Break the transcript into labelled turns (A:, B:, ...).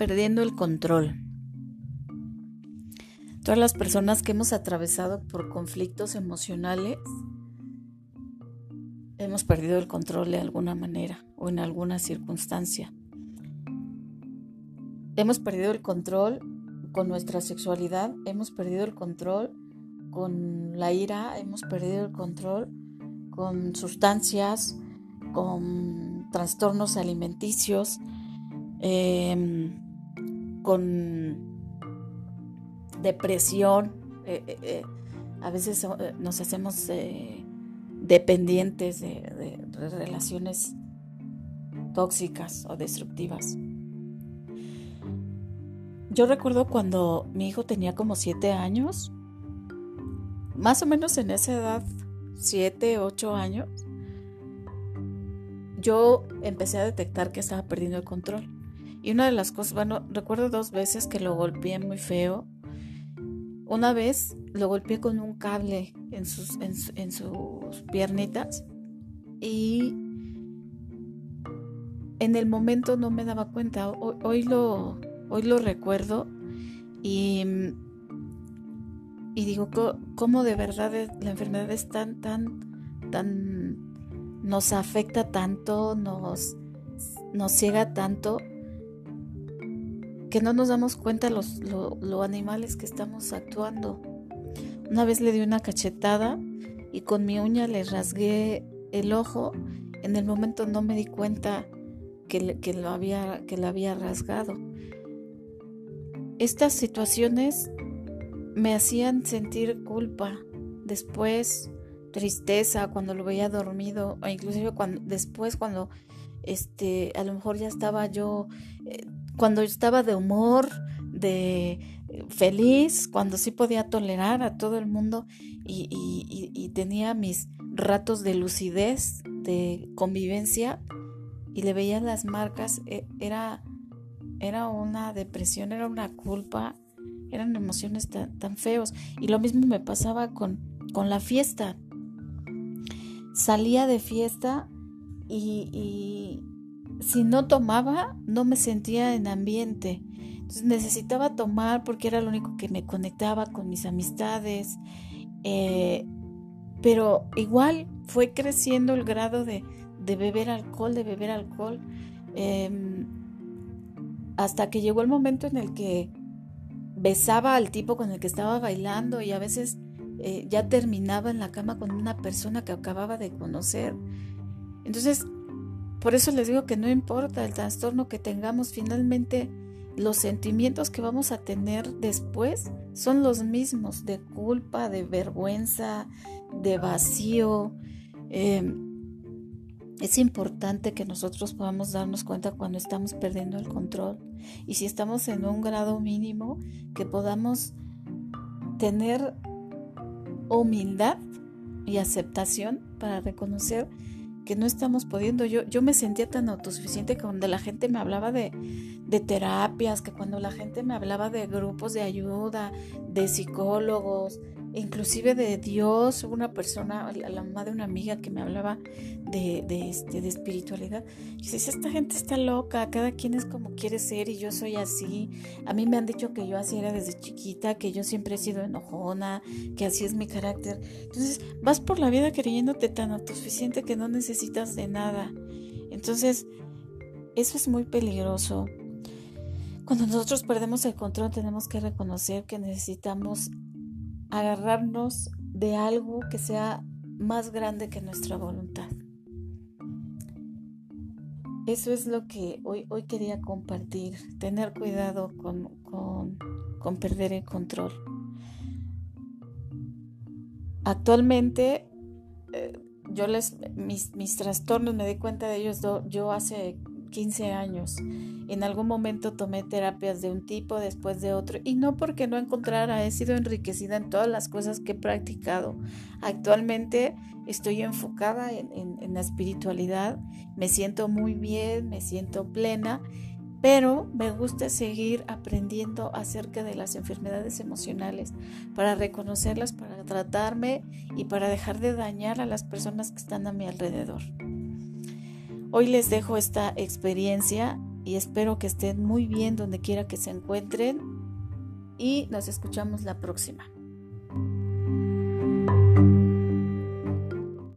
A: perdiendo el control. Todas las personas que hemos atravesado por conflictos emocionales hemos perdido el control de alguna manera o en alguna circunstancia. Hemos perdido el control con nuestra sexualidad, hemos perdido el control con la ira, hemos perdido el control con sustancias, con trastornos alimenticios, em, con depresión. Eh, eh, eh, a veces nos hacemos dependientes de, relaciones tóxicas o destructivas. Yo recuerdo cuando mi hijo tenía como siete años, más o menos en esa edad, siete, ocho años, yo empecé a detectar que estaba perdiendo el control. Y una de las cosas, bueno, recuerdo dos veces que lo golpeé muy feo. Una vez lo golpeé con un cable en sus, en, sus piernitas y en el momento no me daba cuenta. Hoy, lo, hoy lo recuerdo y, y digo, ¿cómo de verdad la enfermedad es tan, tan, tan nos afecta tanto, nos, nos ciega tanto, que no nos damos cuenta los lo, animales que estamos actuando. Una vez le di una cachetada y con mi uña le rasgué el ojo. En el momento no me di cuenta que, que, lo había, que lo había rasgado. Estas situaciones me hacían sentir culpa. Después tristeza cuando lo veía dormido o inclusive cuando después cuando este a lo mejor ya estaba yo eh, cuando estaba de humor de eh, feliz cuando sí podía tolerar a todo el mundo y, tenía mis ratos de lucidez de convivencia y le veía las marcas e, era era una depresión era una culpa eran emociones tan, tan feos. Y lo mismo me pasaba con con la fiesta. Salía de fiesta y, si no tomaba no me sentía en ambiente. Entonces necesitaba tomar porque era lo único que me conectaba con mis amistades. Eh, pero igual fue creciendo el grado de, beber alcohol, de beber alcohol, em, hasta que llegó el momento en el que besaba al tipo con el que estaba bailando y a veces eh, ya terminaba en la cama con una persona que acababa de conocer. Entonces, por eso les digo que no importa el trastorno que tengamos, finalmente los sentimientos que vamos a tener después son los mismos, de culpa, de vergüenza, de vacío. Em, es importante que nosotros podamos darnos cuenta cuando estamos perdiendo el control y si estamos en un grado mínimo, que podamos tener humildad y aceptación para reconocer que no estamos pudiendo. Yo, yo me sentía tan autosuficiente que cuando la gente me hablaba de, de terapias, que cuando la gente me hablaba de grupos de ayuda, de psicólogos, inclusive de Dios, una persona, la mamá de una amiga que me hablaba de, de, este, de espiritualidad. Dice, esta gente está loca, cada quien es como quiere ser y yo soy así. A mí me han dicho que yo así era desde chiquita, que yo siempre he sido enojona, que así es mi carácter. Entonces vas por la vida creyéndote tan autosuficiente que no necesitas de nada. Entonces, eso es muy peligroso. Cuando nosotros perdemos el control tenemos que reconocer que necesitamos agarrarnos de algo que sea más grande que nuestra voluntad. Eso es lo que hoy, hoy quería compartir, tener cuidado con, con, perder el control. Actualmente, eh, yo les, mis, mis, trastornos, me di cuenta de ellos yo hace 15 años. En algún momento tomé terapias de un tipo, después de otro, y no porque no encontrara, he sido enriquecida en todas las cosas que he practicado. Actualmente estoy enfocada en, la espiritualidad, me siento muy bien, me siento plena, pero me gusta seguir aprendiendo acerca de las enfermedades emocionales para reconocerlas, para tratarme y para dejar de dañar a las personas que están a mi alrededor. Hoy les dejo esta experiencia y espero que estén muy bien donde quiera que se encuentren y nos escuchamos la próxima.